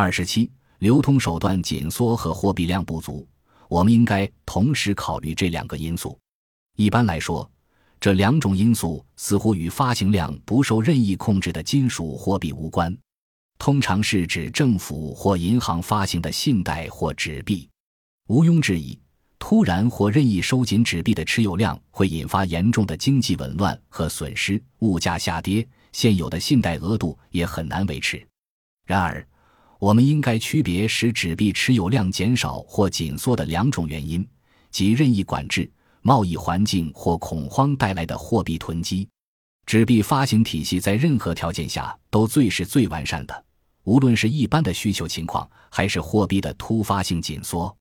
二十七，流通手段紧缩和货币量不足，我们应该同时考虑这两个因素。一般来说，这两种因素似乎与发行量不受任意控制的金属货币无关，通常是指政府或银行发行的信贷或纸币。毋庸置疑。突然或任意收紧纸币的持有量会引发严重的经济紊乱和损失，物价下跌，现有的信贷额度也很难维持。然而，我们应该区别使纸币持有量减少或紧缩的两种原因，即任意管制、贸易环境或恐慌带来的货币囤积。纸币发行体系在任何条件下都最是最完善的，无论是一般的需求情况，还是货币的突发性紧缩。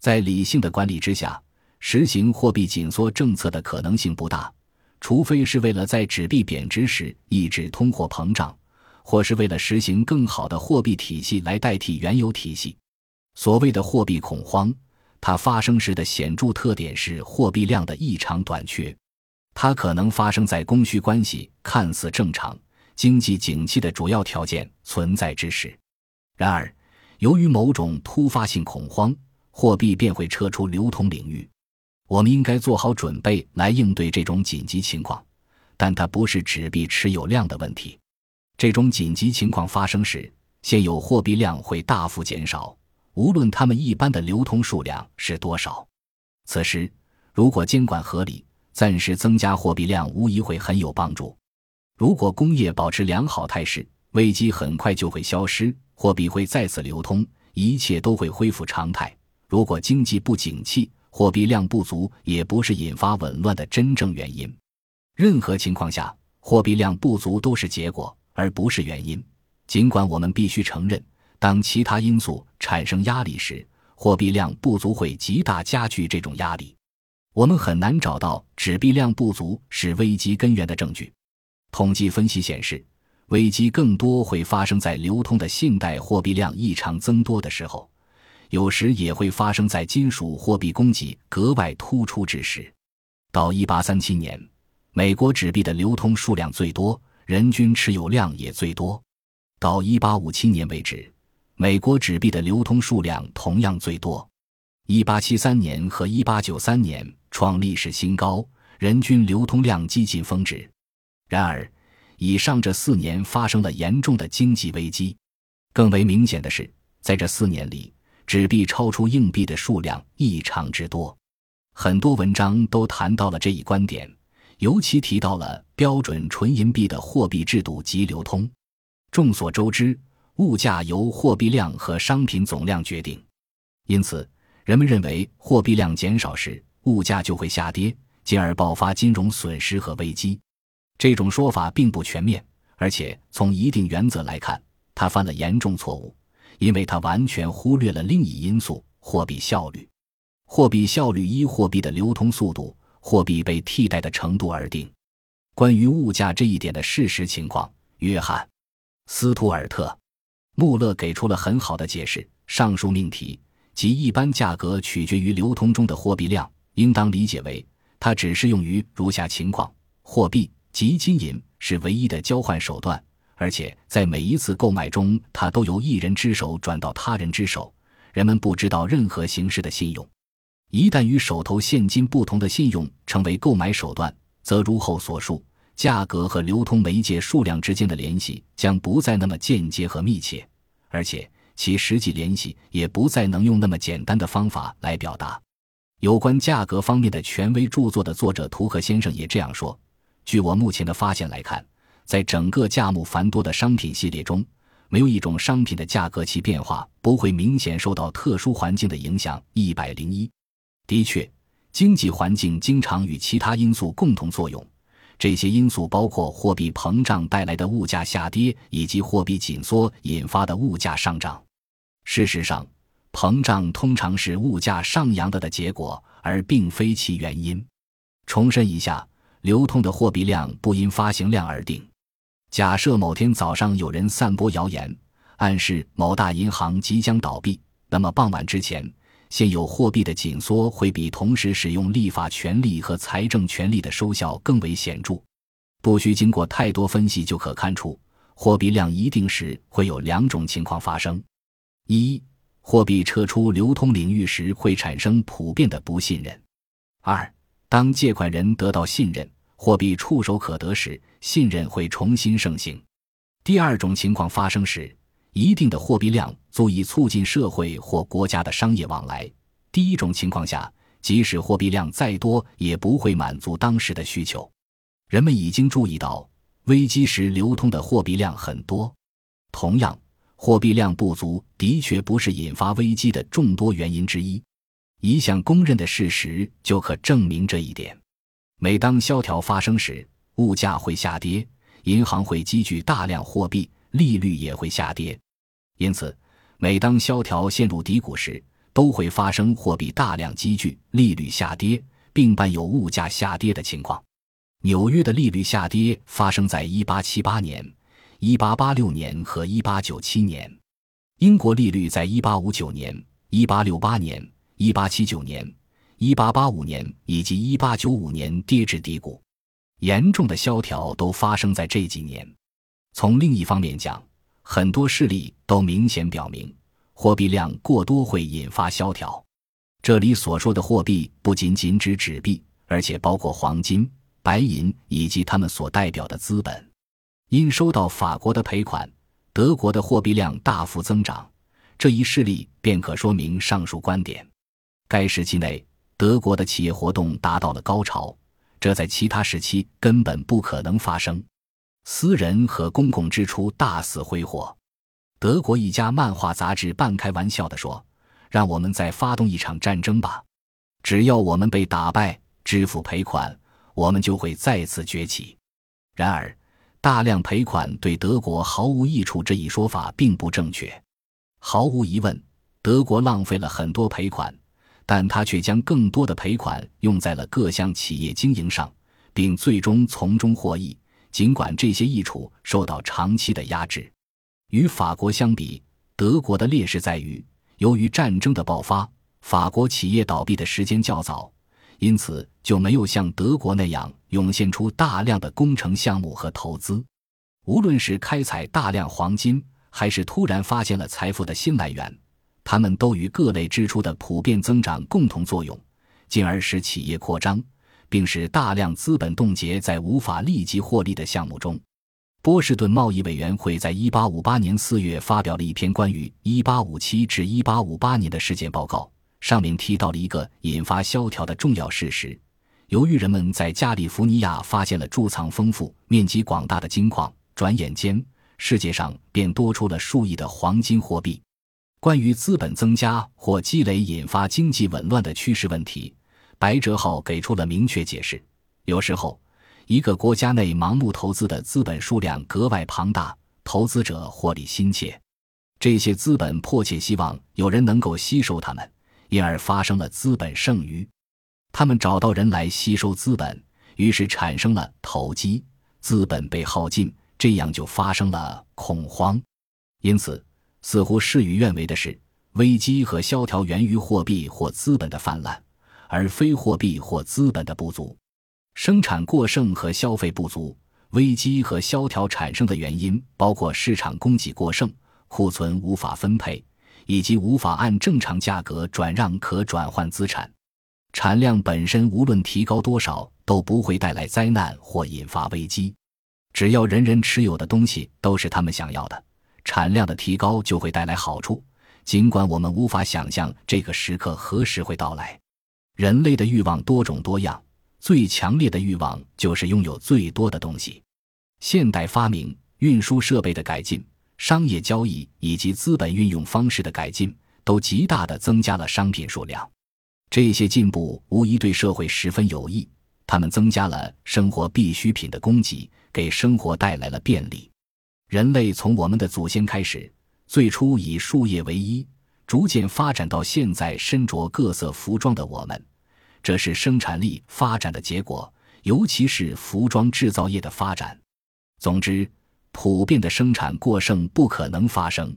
在理性的管理之下，实行货币紧缩政策的可能性不大，除非是为了在纸币贬值时抑制通货膨胀，或是为了实行更好的货币体系来代替原有体系。所谓的货币恐慌，它发生时的显著特点是货币量的异常短缺，它可能发生在供需关系看似正常、经济景气的主要条件存在之时。然而，由于某种突发性恐慌，货币便会撤出流通领域，我们应该做好准备来应对这种紧急情况，但它不是纸币持有量的问题。这种紧急情况发生时，现有货币量会大幅减少，无论它们一般的流通数量是多少。此时，如果监管合理，暂时增加货币量无疑会很有帮助。如果工业保持良好态势，危机很快就会消失，货币会再次流通，一切都会恢复常态。如果经济不景气，货币量不足也不是引发紊乱的真正原因。任何情况下，货币量不足都是结果，而不是原因。尽管我们必须承认，当其他因素产生压力时，货币量不足会极大加剧这种压力。我们很难找到纸币量不足是危机根源的证据。统计分析显示，危机更多会发生在流通的信贷货币量异常增多的时候。有时也会发生在金属货币供给格外突出之时。到一八三七年，美国纸币的流通数量最多，人均持有量也最多。到一八五七年为止，美国纸币的流通数量同样最多。一八七三年和一八九三年创历史新高，人均流通量接近峰值。然而，以上这四年发生了严重的经济危机。更为明显的是，在这四年里。纸币超出硬币的数量异常之多，很多文章都谈到了这一观点，尤其提到了标准纯银币的货币制度及流通。众所周知，物价由货币量和商品总量决定，因此人们认为货币量减少时，物价就会下跌，进而爆发金融损失和危机。这种说法并不全面，而且从一定原则来看，他犯了严重错误。因为它完全忽略了另一因素——货币效率。货币效率依货币的流通速度、货币被替代的程度而定。关于物价这一点的事实情况，约翰·斯图尔特·穆勒给出了很好的解释。上述命题即一般价格取决于流通中的货币量，应当理解为它只适用于如下情况：货币及金银是唯一的交换手段。而且在每一次购买中，它都由一人之手转到他人之手。人们不知道任何形式的信用。一旦与手头现金不同的信用成为购买手段，则如后所述，价格和流通媒介数量之间的联系将不再那么间接和密切，而且其实际联系也不再能用那么简单的方法来表达。有关价格方面的权威著作的作者图赫先生也这样说：据我目前的发现来看。在整个价目繁多的商品系列中，没有一种商品的价格其变化不会明显受到特殊环境的影响。一百零一，的确，经济环境经常与其他因素共同作用，这些因素包括货币膨胀带来的物价下跌，以及货币紧缩引发的物价上涨。事实上，膨胀通常是物价上扬的的结果，而并非其原因。重申一下，流通的货币量不因发行量而定。假设某天早上有人散播谣言，暗示某大银行即将倒闭，那么傍晚之前，现有货币的紧缩会比同时使用立法权力和财政权力的收效更为显著。不需经过太多分析就可看出，货币量一定时会有两种情况发生：一、货币撤出流通领域时会产生普遍的不信任；二、当借款人得到信任，货币触手可得时，信任会重新盛行。第二种情况发生时，一定的货币量足以促进社会或国家的商业往来；第一种情况下，即使货币量再多，也不会满足当时的需求。人们已经注意到，危机时流通的货币量很多。同样，货币量不足的确不是引发危机的众多原因之一。一项公认的事实就可证明这一点：每当萧条发生时，物价会下跌，银行会积聚大量货币，利率也会下跌。因此，每当萧条陷入低谷时，都会发生货币大量积聚、利率下跌，并伴有物价下跌的情况。纽约的利率下跌发生在1878年、1886年和1897年，英国利率在1859年、1868年。一八七九年、一八八五年以及一八九五年跌至低谷，严重的萧条都发生在这几年。从另一方面讲，很多事例都明显表明，货币量过多会引发萧条。这里所说的货币不仅仅指纸币，而且包括黄金、白银以及他们所代表的资本。因收到法国的赔款，德国的货币量大幅增长。这一事例便可说明上述观点。该时期内，德国的企业活动达到了高潮，这在其他时期根本不可能发生。私人和公共支出大肆挥霍。德国一家漫画杂志半开玩笑地说：“让我们再发动一场战争吧，只要我们被打败，支付赔款，我们就会再次崛起。”然而，大量赔款对德国毫无益处这一说法并不正确。毫无疑问，德国浪费了很多赔款。但他却将更多的赔款用在了各项企业经营上，并最终从中获益。尽管这些益处受到长期的压制，与法国相比，德国的劣势在于，由于战争的爆发，法国企业倒闭的时间较早，因此就没有像德国那样涌现出大量的工程项目和投资。无论是开采大量黄金，还是突然发现了财富的新来源。他们都与各类支出的普遍增长共同作用，进而使企业扩张，并使大量资本冻结在无法立即获利的项目中。波士顿贸易委员会在1858年4月发表了一篇关于1857至1858年的事件报告，上面提到了一个引发萧条的重要事实：由于人们在加利福尼亚发现了贮藏丰富、面积广大的金矿，转眼间世界上便多出了数亿的黄金货币。关于资本增加或积累引发经济紊乱的趋势问题，白哲浩给出了明确解释。有时候，一个国家内盲目投资的资本数量格外庞大，投资者获利心切，这些资本迫切希望有人能够吸收他们，因而发生了资本剩余。他们找到人来吸收资本，于是产生了投机，资本被耗尽，这样就发生了恐慌。因此。似乎事与愿违的是，危机和萧条源于货币或资本的泛滥，而非货币或资本的不足。生产过剩和消费不足，危机和萧条产生的原因包括市场供给过剩、库存无法分配，以及无法按正常价格转让可转换资产。产量本身无论提高多少都不会带来灾难或引发危机，只要人人持有的东西都是他们想要的。产量的提高就会带来好处，尽管我们无法想象这个时刻何时会到来。人类的欲望多种多样，最强烈的欲望就是拥有最多的东西。现代发明、运输设备的改进、商业交易以及资本运用方式的改进，都极大地增加了商品数量。这些进步无疑对社会十分有益，它们增加了生活必需品的供给，给生活带来了便利。人类从我们的祖先开始，最初以树叶为衣，逐渐发展到现在身着各色服装的我们，这是生产力发展的结果，尤其是服装制造业的发展。总之，普遍的生产过剩不可能发生。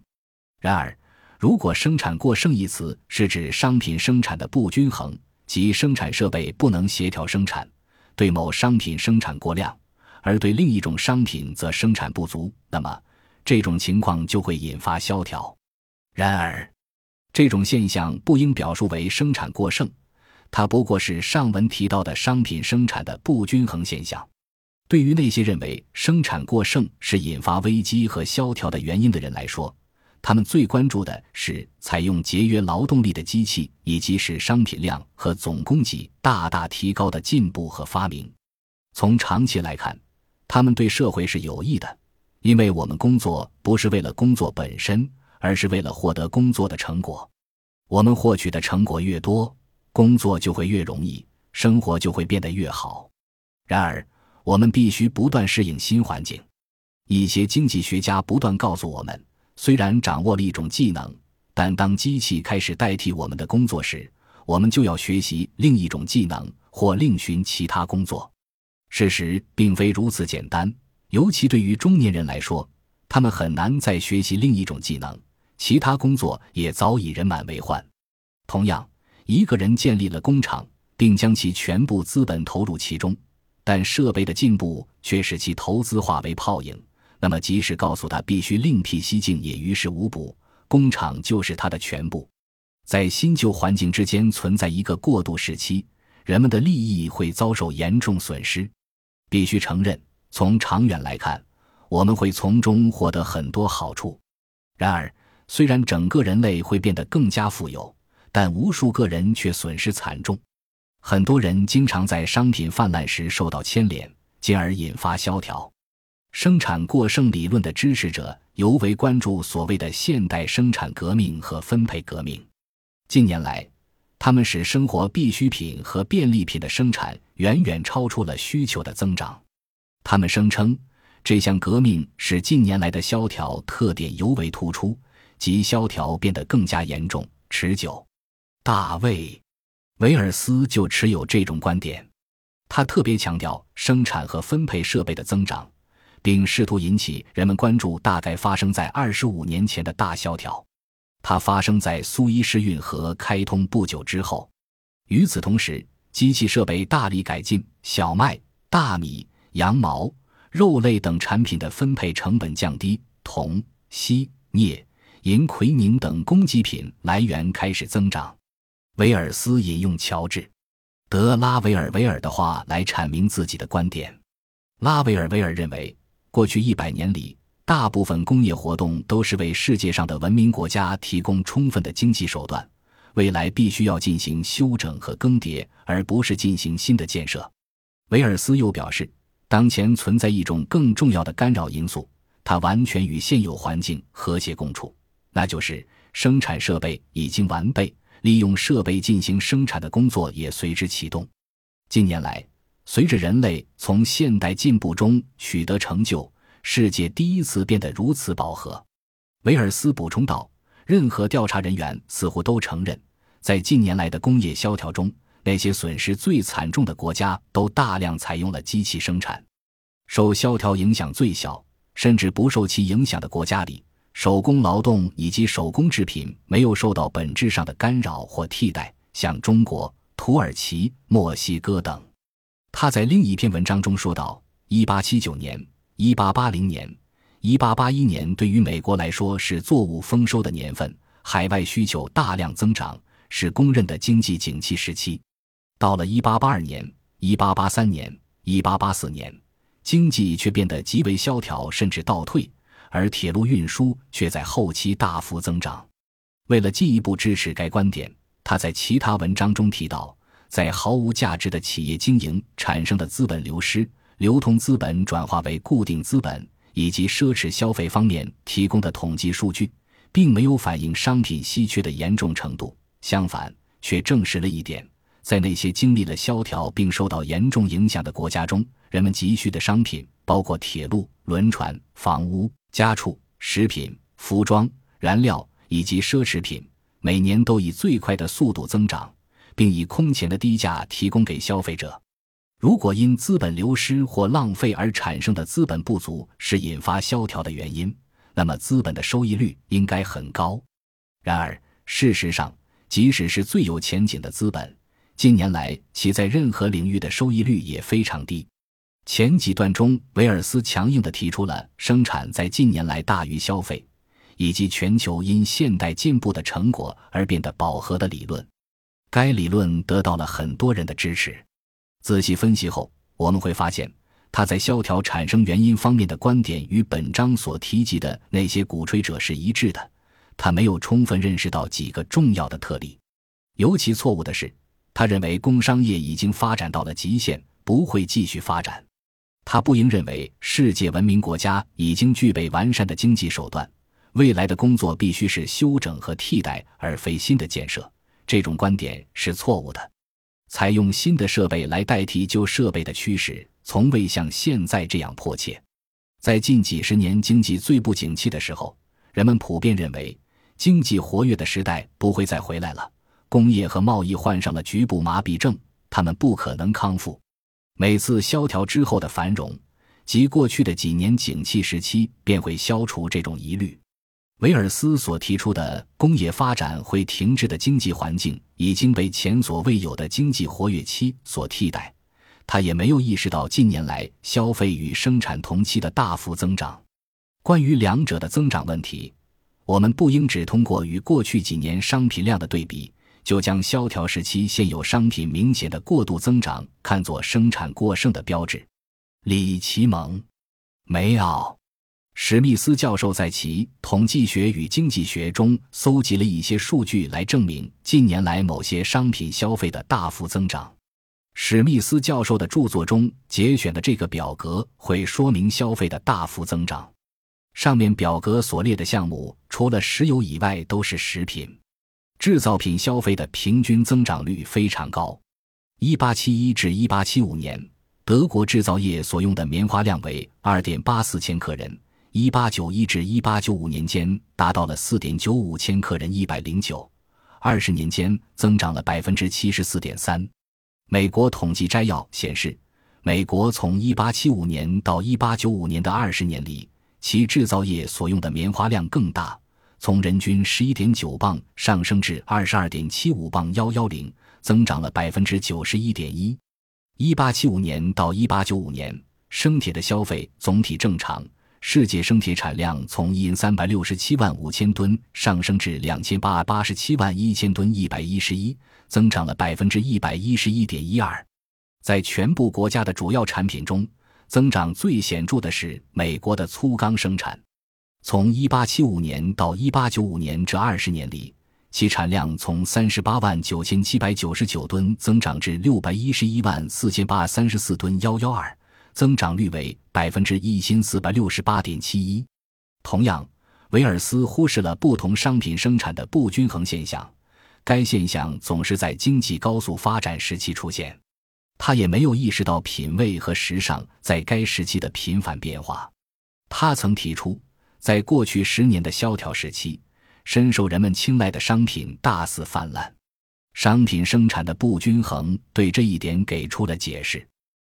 然而，如果“生产过剩”一词是指商品生产的不均衡，即生产设备不能协调生产，对某商品生产过量。而对另一种商品则生产不足，那么这种情况就会引发萧条。然而，这种现象不应表述为生产过剩，它不过是上文提到的商品生产的不均衡现象。对于那些认为生产过剩是引发危机和萧条的原因的人来说，他们最关注的是采用节约劳动力的机器，以及使商品量和总供给大大提高的进步和发明。从长期来看，他们对社会是有益的，因为我们工作不是为了工作本身，而是为了获得工作的成果。我们获取的成果越多，工作就会越容易，生活就会变得越好。然而，我们必须不断适应新环境。一些经济学家不断告诉我们，虽然掌握了一种技能，但当机器开始代替我们的工作时，我们就要学习另一种技能或另寻其他工作。事实并非如此简单，尤其对于中年人来说，他们很难再学习另一种技能，其他工作也早已人满为患。同样，一个人建立了工厂，并将其全部资本投入其中。但设备的进步却使其投资化为泡影。那么，即使告诉他必须另辟蹊径，也于事无补。工厂就是他的全部。在新旧环境之间存在一个过渡时期，人们的利益会遭受严重损失。必须承认，从长远来看，我们会从中获得很多好处。然而，虽然整个人类会变得更加富有，但无数个人却损失惨重。很多人经常在商品泛滥时受到牵连，进而引发萧条。生产过剩理论的支持者尤为关注所谓的现代生产革命和分配革命。近年来，他们使生活必需品和便利品的生产远远超出了需求的增长。他们声称，这项革命使近年来的萧条特点尤为突出，即萧条变得更加严重、持久。大卫。维尔斯就持有这种观点，他特别强调生产和分配设备的增长，并试图引起人们关注大概发生在二十五年前的大萧条。它发生在苏伊士运河开通不久之后。与此同时，机器设备大力改进，小麦、大米、羊毛、肉类等产品的分配成本降低，铜、锡、镍、银、奎宁等供给品来源开始增长。维尔斯引用乔治·德拉维尔维尔的话来阐明自己的观点。拉维尔维尔认为，过去一百年里，大部分工业活动都是为世界上的文明国家提供充分的经济手段，未来必须要进行修整和更迭，而不是进行新的建设。维尔斯又表示，当前存在一种更重要的干扰因素，它完全与现有环境和谐共处，那就是生产设备已经完备。利用设备进行生产的工作也随之启动。近年来，随着人类从现代进步中取得成就，世界第一次变得如此饱和。维尔斯补充道：“任何调查人员似乎都承认，在近年来的工业萧条中，那些损失最惨重的国家都大量采用了机器生产。受萧条影响最小，甚至不受其影响的国家里。”手工劳动以及手工制品没有受到本质上的干扰或替代，像中国、土耳其、墨西哥等。他在另一篇文章中说道：“1879 年、1880年、1881年对于美国来说是作物丰收的年份，海外需求大量增长，是公认的经济景气时期。到了1882年、1883年、1884年，经济却变得极为萧条，甚至倒退。”而铁路运输却在后期大幅增长。为了进一步支持该观点，他在其他文章中提到，在毫无价值的企业经营产生的资本流失、流通资本转化为固定资本以及奢侈消费方面提供的统计数据，并没有反映商品稀缺的严重程度。相反，却证实了一点：在那些经历了萧条并受到严重影响的国家中，人们急需的商品包括铁路、轮船、房屋。家畜、食品、服装、燃料以及奢侈品每年都以最快的速度增长，并以空前的低价提供给消费者。如果因资本流失或浪费而产生的资本不足是引发萧条的原因，那么资本的收益率应该很高。然而，事实上，即使是最有前景的资本，近年来其在任何领域的收益率也非常低。前几段中，维尔斯强硬地提出了生产在近年来大于消费，以及全球因现代进步的成果而变得饱和的理论。该理论得到了很多人的支持。仔细分析后，我们会发现，他在萧条产生原因方面的观点与本章所提及的那些鼓吹者是一致的。他没有充分认识到几个重要的特例。尤其错误的是，他认为工商业已经发展到了极限，不会继续发展。他不应认为世界文明国家已经具备完善的经济手段，未来的工作必须是修整和替代，而非新的建设。这种观点是错误的。采用新的设备来代替旧设备的趋势，从未像现在这样迫切。在近几十年经济最不景气的时候，人们普遍认为经济活跃的时代不会再回来了。工业和贸易患上了局部麻痹症，他们不可能康复。每次萧条之后的繁荣，及过去的几年景气时期，便会消除这种疑虑。维尔斯所提出的工业发展会停滞的经济环境，已经被前所未有的经济活跃期所替代。他也没有意识到近年来消费与生产同期的大幅增长。关于两者的增长问题，我们不应只通过与过去几年商品量的对比，就将萧条时期现有商品明显的过度增长看作生产过剩的标志。李奇蒙，梅奥。史密斯教授在其《统计学与经济学》中搜集了一些数据，来证明近年来某些商品消费的大幅增长。史密斯教授的著作中节选的这个表格会说明消费的大幅增长。上面表格所列的项目，除了石油以外，都是食品、制造品消费的平均增长率非常高。一八七一至一八七五年，德国制造业所用的棉花量为二点八四千克人。一八九一至一八九五年间达到了四点九五千克人，一百零九，二十年间增长了百分之七十四点三。美国统计摘要显示，美国从一八七五年到一八九五年的二十年里，其制造业所用的棉花量更大，从人均十一点九磅上升至二十二点七五磅幺幺零，增长了百分之九十一点一。一八七五年到一八九五年，生铁的消费总体正常。世界生铁产量从一三百六十七万五千吨上升至两千八百八十七万一千吨，一百一十一，增长了百分之一百一十一点一二。在全部国家的主要产品中，增长最显著的是美国的粗钢生产。从一八七五年到一八九五年这二十年里，其产量从三十八万九千七百九十九吨增长至六百一十一万四千八百三十四吨，幺幺二。增长率为百分之一千四百六十八点七一。同样，维尔斯忽视了不同商品生产的不均衡现象，该现象总是在经济高速发展时期出现。他也没有意识到品味和时尚在该时期的频繁变化。他曾提出，在过去十年的萧条时期，深受人们青睐的商品大肆泛滥。商品生产的不均衡对这一点给出了解释。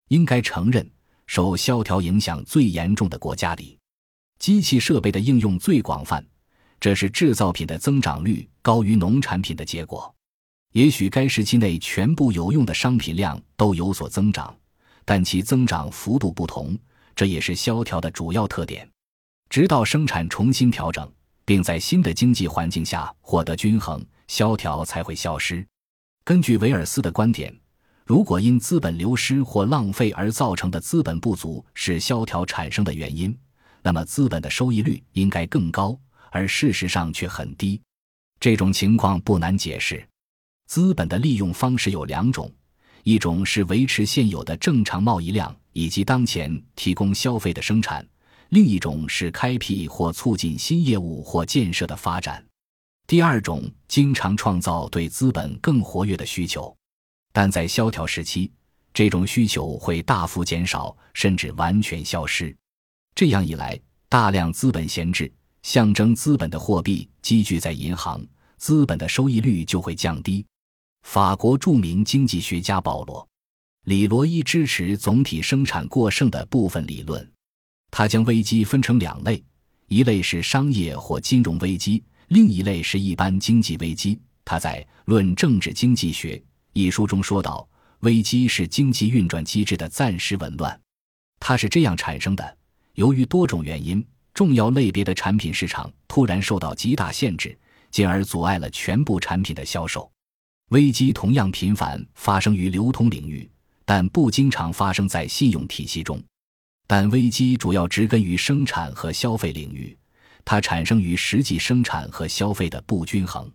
应该承认。受萧条影响最严重的国家里，机器设备的应用最广泛，这是制造品的增长率高于农产品的结果。也许该时期内全部有用的商品量都有所增长，但其增长幅度不同，这也是萧条的主要特点。直到生产重新调整，并在新的经济环境下获得均衡，萧条才会消失。根据维尔斯的观点。如果因资本流失或浪费而造成的资本不足是萧条产生的原因，那么资本的收益率应该更高，而事实上却很低。这种情况不难解释。资本的利用方式有两种：一种是维持现有的正常贸易量以及当前提供消费的生产；另一种是开辟或促进新业务或建设的发展。第二种经常创造对资本更活跃的需求。但在萧条时期，这种需求会大幅减少，甚至完全消失。这样一来，大量资本闲置，象征资本的货币积聚在银行，资本的收益率就会降低。法国著名经济学家保罗·里罗伊支持总体生产过剩的部分理论。他将危机分成两类：一类是商业或金融危机，另一类是一般经济危机。他在《论政治经济学》。一书中说道：“危机是经济运转机制的暂时紊乱，它是这样产生的。由于多种原因，重要类别的产品市场突然受到极大限制，进而阻碍了全部产品的销售。危机同样频繁发生于流通领域，但不经常发生在信用体系中。但危机主要植根于生产和消费领域，它产生于实际生产和消费的不均衡。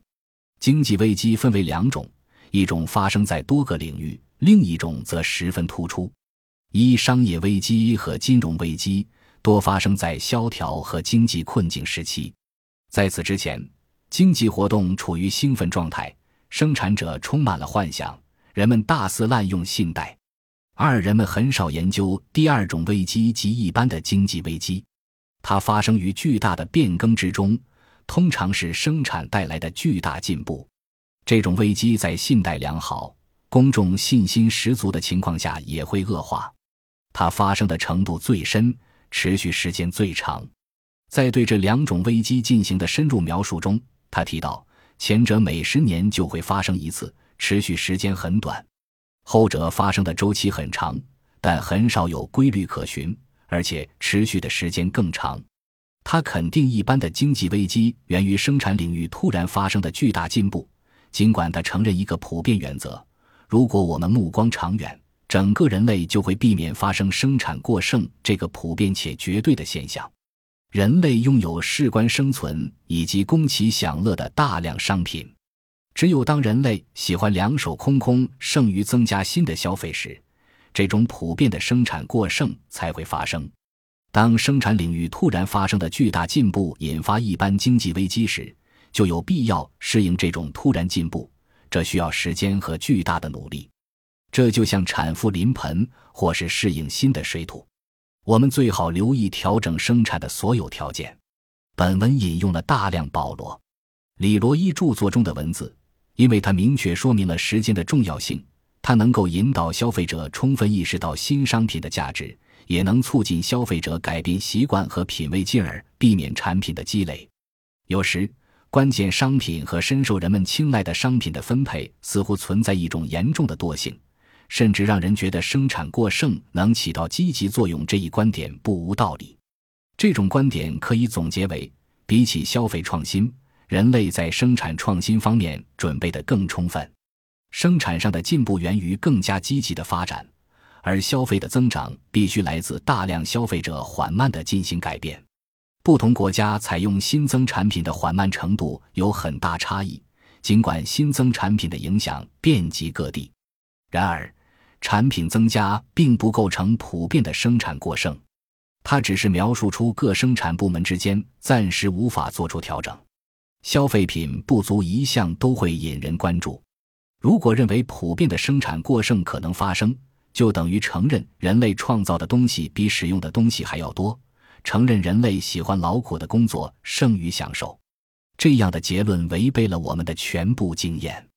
经济危机分为两种，一种发生在多个领域，另一种则十分突出。一、商业危机和金融危机多发生在萧条和经济困境时期，在此之前，经济活动处于兴奋状态，生产者充满了幻想，人们大肆滥用信贷。二、人们很少研究第二种危机及一般的经济危机，它发生于巨大的变更之中，通常是生产带来的巨大进步。这种危机在信贷良好、公众信心十足的情况下也会恶化。它发生的程度最深，持续时间最长。在对这两种危机进行的深入描述中，他提到，前者每十年就会发生一次，持续时间很短；后者发生的周期很长，但很少有规律可循，而且持续的时间更长。他肯定一般的经济危机源于生产领域突然发生的巨大进步，尽管他承认一个普遍原则：如果我们目光长远。整个人类就会避免发生生产过剩这个普遍且绝对的现象。人类拥有事关生存以及供其享乐的大量商品，只有当人类喜欢两手空空，剩余增加新的消费时，这种普遍的生产过剩才会发生。当生产领域突然发生的巨大进步引发一般经济危机时，就有必要适应这种突然进步，这需要时间和巨大的努力。这就像产妇临盆，或是适应新的水土，我们最好留意调整生产的所有条件。本文引用了大量保罗·李罗伊著作中的文字，因为它明确说明了时间的重要性。它能够引导消费者充分意识到新商品的价值，也能促进消费者改变习惯和品味，进而避免产品的积累。有时，关键商品和深受人们青睐的商品的分配似乎存在一种严重的惰性。甚至让人觉得生产过剩能起到积极作用，这一观点不无道理。这种观点可以总结为：比起消费创新，人类在生产创新方面准备得更充分。生产上的进步源于更加积极的发展，而消费的增长必须来自大量消费者缓慢地进行改变。不同国家采用新增产品的缓慢程度有很大差异，尽管新增产品的影响遍及各地。然而，产品增加并不构成普遍的生产过剩，它只是描述出各生产部门之间暂时无法做出调整。消费品不足一项都会引人关注。如果认为普遍的生产过剩可能发生，就等于承认人类创造的东西比使用的东西还要多，承认人类喜欢劳苦的工作胜于享受。这样的结论违背了我们的全部经验。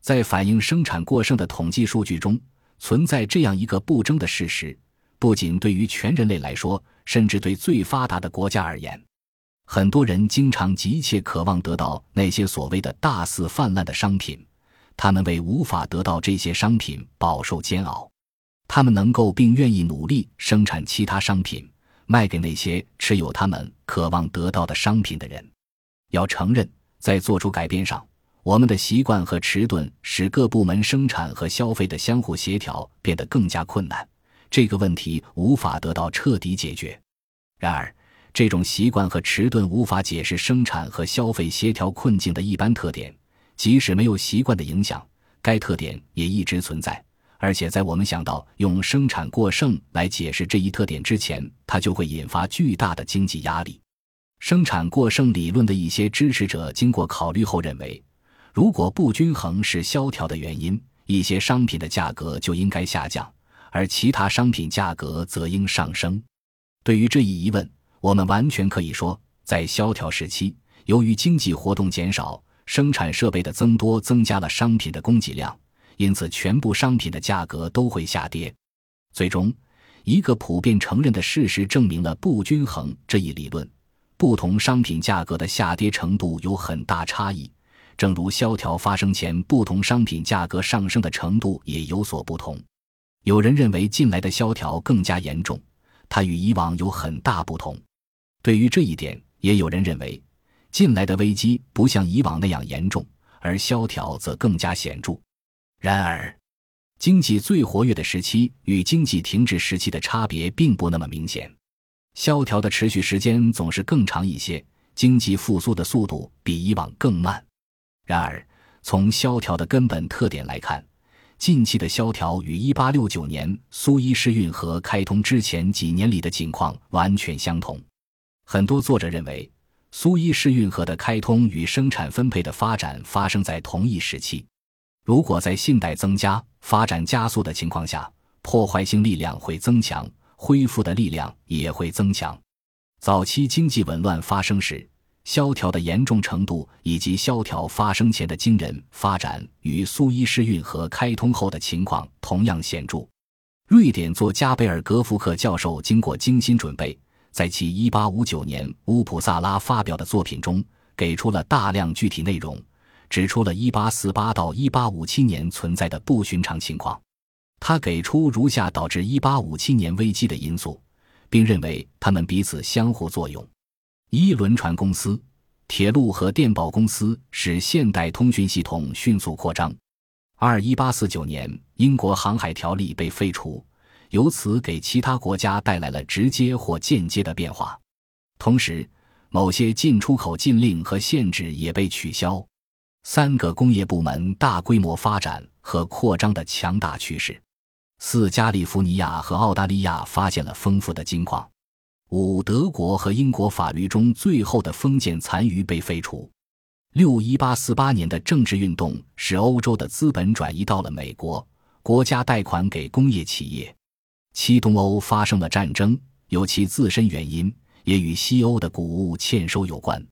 在反映生产过剩的统计数据中。存在这样一个不争的事实：不仅对于全人类来说，甚至对最发达的国家而言，很多人经常急切渴望得到那些所谓的大肆泛滥的商品，他们为无法得到这些商品饱受煎熬。他们能够并愿意努力生产其他商品，卖给那些持有他们渴望得到的商品的人。要承认，在做出改变上。我们的习惯和迟钝使各部门生产和消费的相互协调变得更加困难，这个问题无法得到彻底解决。然而，这种习惯和迟钝无法解释生产和消费协调困境的一般特点。即使没有习惯的影响，该特点也一直存在。而且，在我们想到用生产过剩来解释这一特点之前，它就会引发巨大的经济压力。生产过剩理论的一些支持者经过考虑后认为。如果不均衡是萧条的原因，一些商品的价格就应该下降，而其他商品价格则应上升。对于这一疑问，我们完全可以说，在萧条时期，由于经济活动减少，生产设备的增多增加了商品的供给量，因此全部商品的价格都会下跌。最终，一个普遍承认的事实证明了不均衡这一理论：不同商品价格的下跌程度有很大差异。正如萧条发生前，不同商品价格上升的程度也有所不同。有人认为近来的萧条更加严重，它与以往有很大不同。对于这一点，也有人认为，近来的危机不像以往那样严重，而萧条则更加显著。然而，经济最活跃的时期与经济停滞时期的差别并不那么明显，萧条的持续时间总是更长一些，经济复苏的速度比以往更慢。然而，从萧条的根本特点来看，近期的萧条与1869年苏伊士运河开通之前几年里的情况完全相同。很多作者认为，苏伊士运河的开通与生产分配的发展发生在同一时期。如果在信贷增加、发展加速的情况下，破坏性力量会增强，恢复的力量也会增强。早期经济紊乱发生时，萧条的严重程度以及萧条发生前的惊人发展与苏伊士运河开通后的情况同样显著。瑞典作家贝尔格福克教授经过精心准备，在其1859年乌普萨拉发表的作品中，给出了大量具体内容，指出了1848到1857年存在的不寻常情况。他给出如下导致1857年危机的因素，并认为它们彼此相互作用。一轮船公司、铁路和电报公司使现代通讯系统迅速扩张。二一八四九年，英国航海条例被废除，由此给其他国家带来了直接或间接的变化。同时，某些进出口禁令和限制也被取消。三个工业部门大规模发展和扩张的强大趋势。四加利福尼亚和澳大利亚发现了丰富的金矿。五，德国和英国法律中最后的封建残余被废除。六，一八四八年的政治运动使欧洲的资本转移到了美国，国家贷款给工业企业。七，东欧发生了战争，有其自身原因，也与西欧的谷物欠收有关。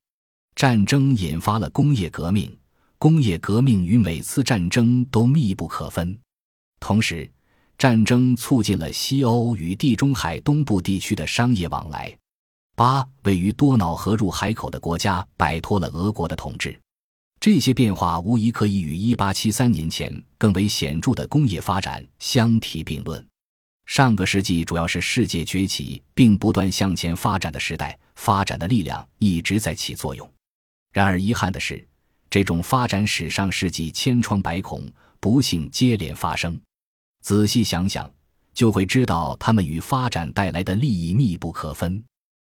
战争引发了工业革命，工业革命与每次战争都密不可分。同时。战争促进了西欧与地中海东部地区的商业往来。八，位于多瑙河入海口的国家摆脱了俄国的统治。这些变化无疑可以与1873年前更为显著的工业发展相提并论。上个世纪主要是世界崛起并不断向前发展的时代，发展的力量一直在起作用。然而遗憾的是，这种发展史上世纪千疮百孔，不幸接连发生。仔细想想，就会知道他们与发展带来的利益密不可分。